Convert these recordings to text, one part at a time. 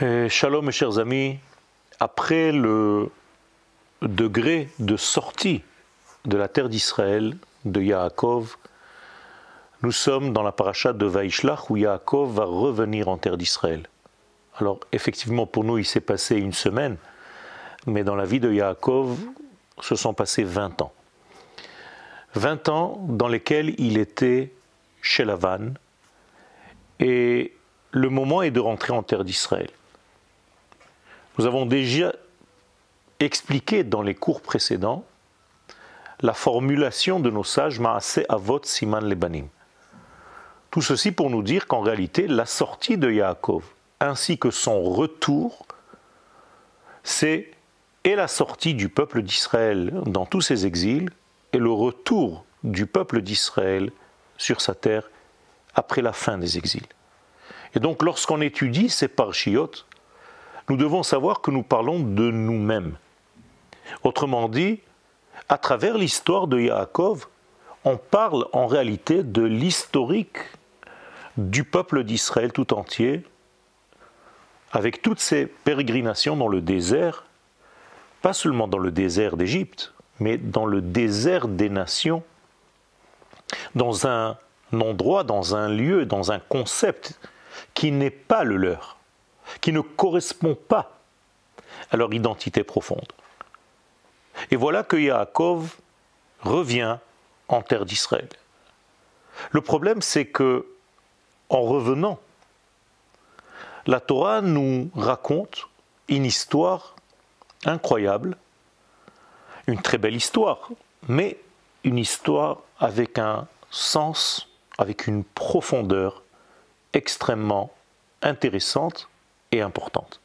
Euh, Shalom mes chers amis, après le degré de sortie de la terre d'Israël de Yaakov, nous sommes dans la paracha de Vaishlach où Yaakov va revenir en terre d'Israël. Alors effectivement pour nous il s'est passé une semaine, mais dans la vie de Yaakov se sont passés 20 ans. 20 ans dans lesquels il était chez Lavan et le moment est de rentrer en terre d'Israël. Nous avons déjà expliqué dans les cours précédents la formulation de nos sages Maase Avot Siman Lebanim. Tout ceci pour nous dire qu'en réalité, la sortie de Yaakov ainsi que son retour, c'est et la sortie du peuple d'Israël dans tous ses exils et le retour du peuple d'Israël sur sa terre après la fin des exils. Et donc lorsqu'on étudie ces parchiotes, nous devons savoir que nous parlons de nous-mêmes. Autrement dit, à travers l'histoire de Yaakov, on parle en réalité de l'historique du peuple d'Israël tout entier, avec toutes ces pérégrinations dans le désert, pas seulement dans le désert d'Égypte, mais dans le désert des nations, dans un endroit, dans un lieu, dans un concept qui n'est pas le leur qui ne correspond pas à leur identité profonde. Et voilà que Yaakov revient en terre d'Israël. Le problème, c'est que, en revenant, la Torah nous raconte une histoire incroyable, une très belle histoire, mais une histoire avec un sens, avec une profondeur extrêmement intéressante et importante.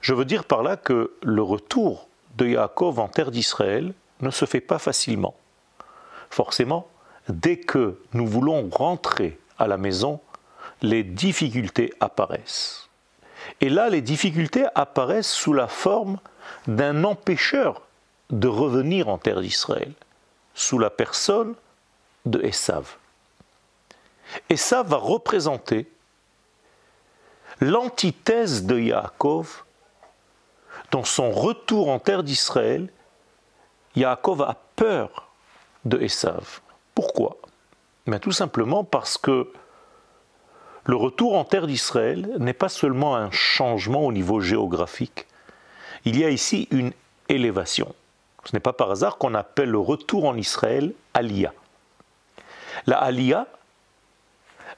Je veux dire par là que le retour de Yaakov en terre d'Israël ne se fait pas facilement. Forcément, dès que nous voulons rentrer à la maison, les difficultés apparaissent. Et là, les difficultés apparaissent sous la forme d'un empêcheur de revenir en terre d'Israël, sous la personne de Esav. Esav va représenter l'antithèse de Yaakov, dans son retour en terre d'Israël, Yaakov a peur de Esav. Pourquoi? Mais Tout simplement parce que le retour en terre d'Israël n'est pas seulement un changement au niveau géographique, il y a ici une élévation. Ce n'est pas par hasard qu'on appelle le retour en Israël Aliyah. La Aliyah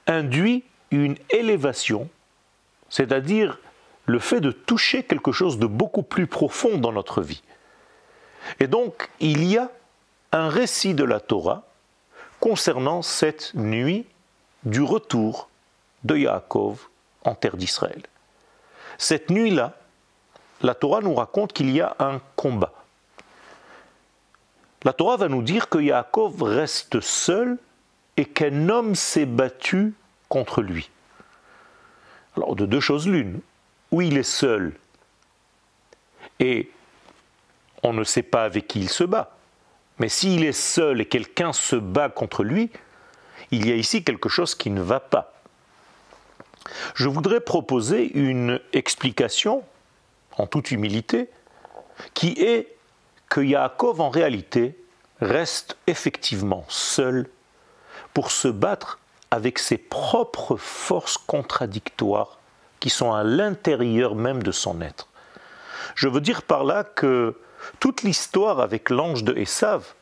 induit une élévation c'est-à-dire le fait de toucher quelque chose de beaucoup plus profond dans notre vie. Et donc, il y a un récit de la Torah concernant cette nuit du retour de Yaakov en terre d'Israël. Cette nuit-là, la Torah nous raconte qu'il y a un combat. La Torah va nous dire que Yaakov reste seul et qu'un homme s'est battu contre lui. Alors, de deux choses l'une. Ou il est seul et on ne sait pas avec qui il se bat. Mais s'il est seul et quelqu'un se bat contre lui, il y a ici quelque chose qui ne va pas. Je voudrais proposer une explication, en toute humilité, qui est que Yaakov en réalité reste effectivement seul pour se battre avec ses propres forces contradictoires qui sont à l'intérieur même de son être. Je veux dire par là que toute l'histoire avec l'ange de Esav,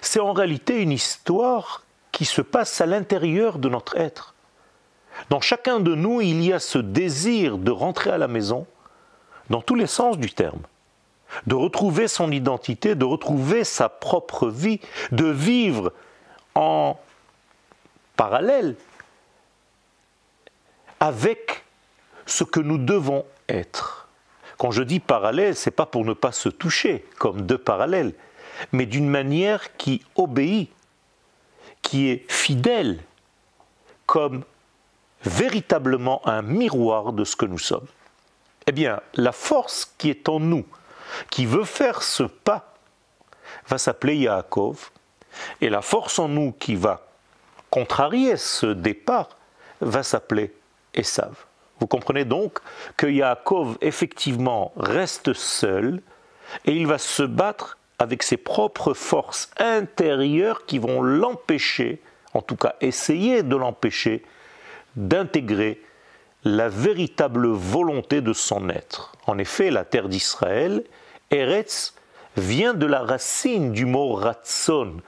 c'est en réalité une histoire qui se passe à l'intérieur de notre être. Dans chacun de nous, il y a ce désir de rentrer à la maison, dans tous les sens du terme, de retrouver son identité, de retrouver sa propre vie, de vivre en avec ce que nous devons être. Quand je dis parallèle, c'est pas pour ne pas se toucher comme deux parallèles, mais d'une manière qui obéit, qui est fidèle, comme véritablement un miroir de ce que nous sommes. Eh bien, la force qui est en nous, qui veut faire ce pas, va s'appeler Yaakov, et la force en nous qui va contrarier ce départ va s'appeler Esav. Vous comprenez donc que Yaakov effectivement reste seul et il va se battre avec ses propres forces intérieures qui vont l'empêcher, en tout cas essayer de l'empêcher, d'intégrer la véritable volonté de son être. En effet, la terre d'Israël, Eretz, vient de la racine du mot ratson,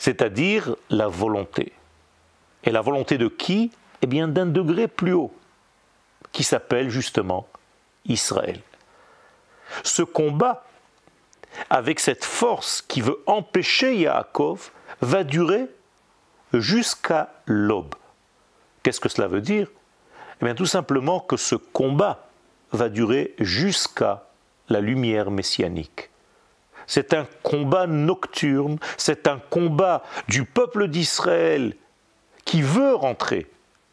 c'est-à-dire la volonté. Et la volonté de qui? Eh bien d'un degré plus haut, qui s'appelle justement Israël. Ce combat avec cette force qui veut empêcher Yaakov va durer jusqu'à l'aube. Qu'est-ce que cela veut dire? Eh bien tout simplement que ce combat va durer jusqu'à la lumière messianique. C'est un combat nocturne, c'est un combat du peuple d'Israël qui veut rentrer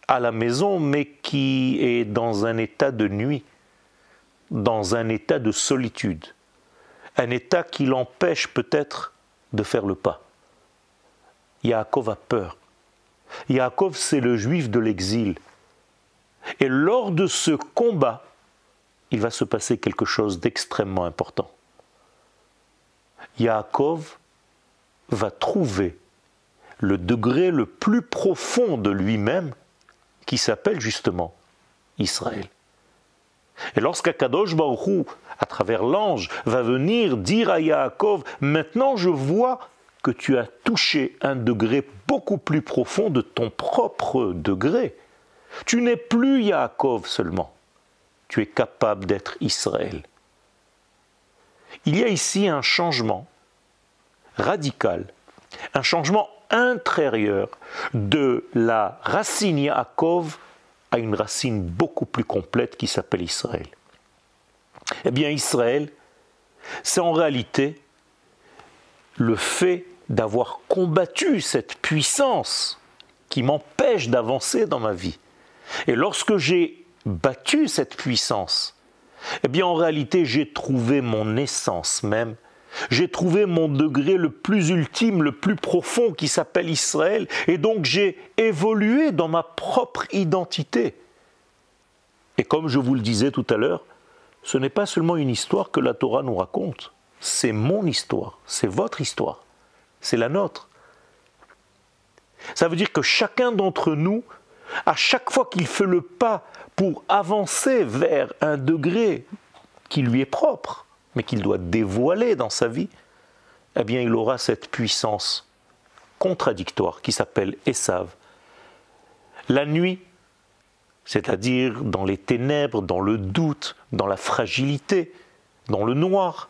à la maison mais qui est dans un état de nuit, dans un état de solitude un état qui l'empêche peut-être de faire le pas. Yaakov a peur. Yaakov, c'est le juif de l'exil. Et lors de ce combat, il va se passer quelque chose d'extrêmement important. Yaakov va trouver le degré le plus profond de lui-même qui s'appelle justement Israël. Et lorsqu'Akadosh Baruchou, à travers l'ange, va venir dire à Yaakov Maintenant je vois que tu as touché un degré beaucoup plus profond de ton propre degré. Tu n'es plus Yaakov seulement, tu es capable d'être Israël. Il y a ici un changement radical, un changement intérieur de la racine Yaakov à une racine beaucoup plus complète qui s'appelle Israël. Eh bien, Israël, c'est en réalité le fait d'avoir combattu cette puissance qui m'empêche d'avancer dans ma vie. Et lorsque j'ai battu cette puissance, eh bien en réalité j'ai trouvé mon essence même. J'ai trouvé mon degré le plus ultime, le plus profond qui s'appelle Israël, et donc j'ai évolué dans ma propre identité. Et comme je vous le disais tout à l'heure, ce n'est pas seulement une histoire que la Torah nous raconte, c'est mon histoire, c'est votre histoire, c'est la nôtre. Ça veut dire que chacun d'entre nous, à chaque fois qu'il fait le pas pour avancer vers un degré qui lui est propre, mais qu'il doit dévoiler dans sa vie, eh bien il aura cette puissance contradictoire qui s'appelle Esav. La nuit, c'est-à-dire dans les ténèbres, dans le doute, dans la fragilité, dans le noir,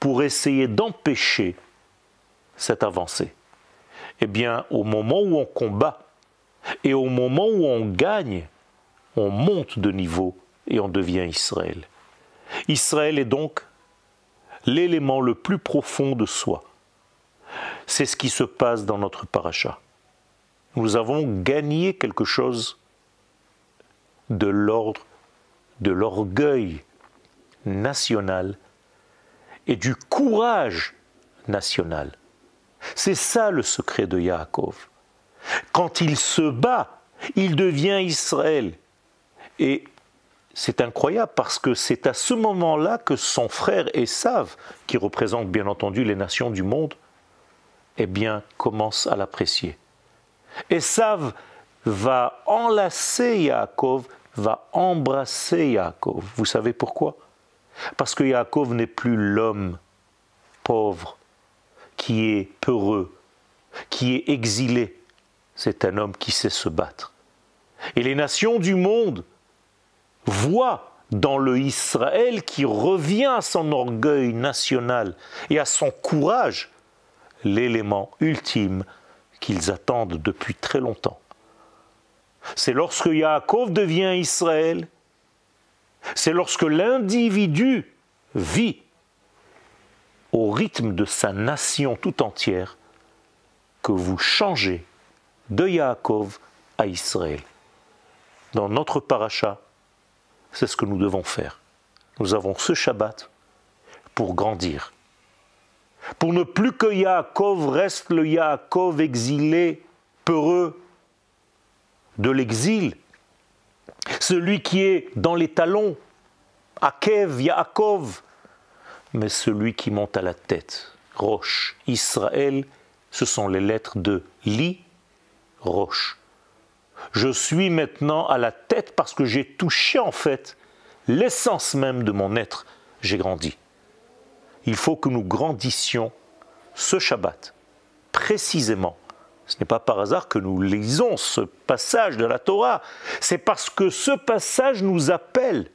pour essayer d'empêcher cette avancée. Eh bien, au moment où on combat et au moment où on gagne, on monte de niveau et on devient Israël. Israël est donc l'élément le plus profond de soi. C'est ce qui se passe dans notre paracha. Nous avons gagné quelque chose de l'ordre de l'orgueil national et du courage national. C'est ça le secret de Yaakov. Quand il se bat, il devient Israël. Et c'est incroyable parce que c'est à ce moment-là que son frère Esav, qui représente bien entendu les nations du monde, eh bien, commence à l'apprécier. Esav va enlacer Yaakov, va embrasser Yaakov. Vous savez pourquoi? Parce que Yaakov n'est plus l'homme pauvre, qui est peureux, qui est exilé. C'est un homme qui sait se battre. Et les nations du monde voit dans le Israël qui revient à son orgueil national et à son courage l'élément ultime qu'ils attendent depuis très longtemps. C'est lorsque Yaakov devient Israël, c'est lorsque l'individu vit au rythme de sa nation tout entière que vous changez de Yaakov à Israël. Dans notre paracha, c'est ce que nous devons faire. Nous avons ce Shabbat pour grandir. Pour ne plus que Yaakov reste le Yaakov exilé, peureux de l'exil, celui qui est dans les talons, Akev, Yaakov, mais celui qui monte à la tête, Roche, Israël, ce sont les lettres de Li, Roche. Je suis maintenant à la tête parce que j'ai touché en fait l'essence même de mon être, j'ai grandi. Il faut que nous grandissions ce Shabbat, précisément. Ce n'est pas par hasard que nous lisons ce passage de la Torah, c'est parce que ce passage nous appelle.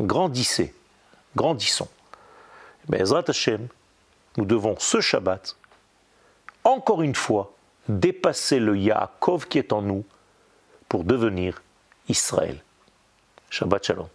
Grandissez, grandissons. Mais Ezrat Hashem, nous devons ce Shabbat, encore une fois, dépasser le Yaakov qui est en nous pour devenir Israël. Shabbat Shalom.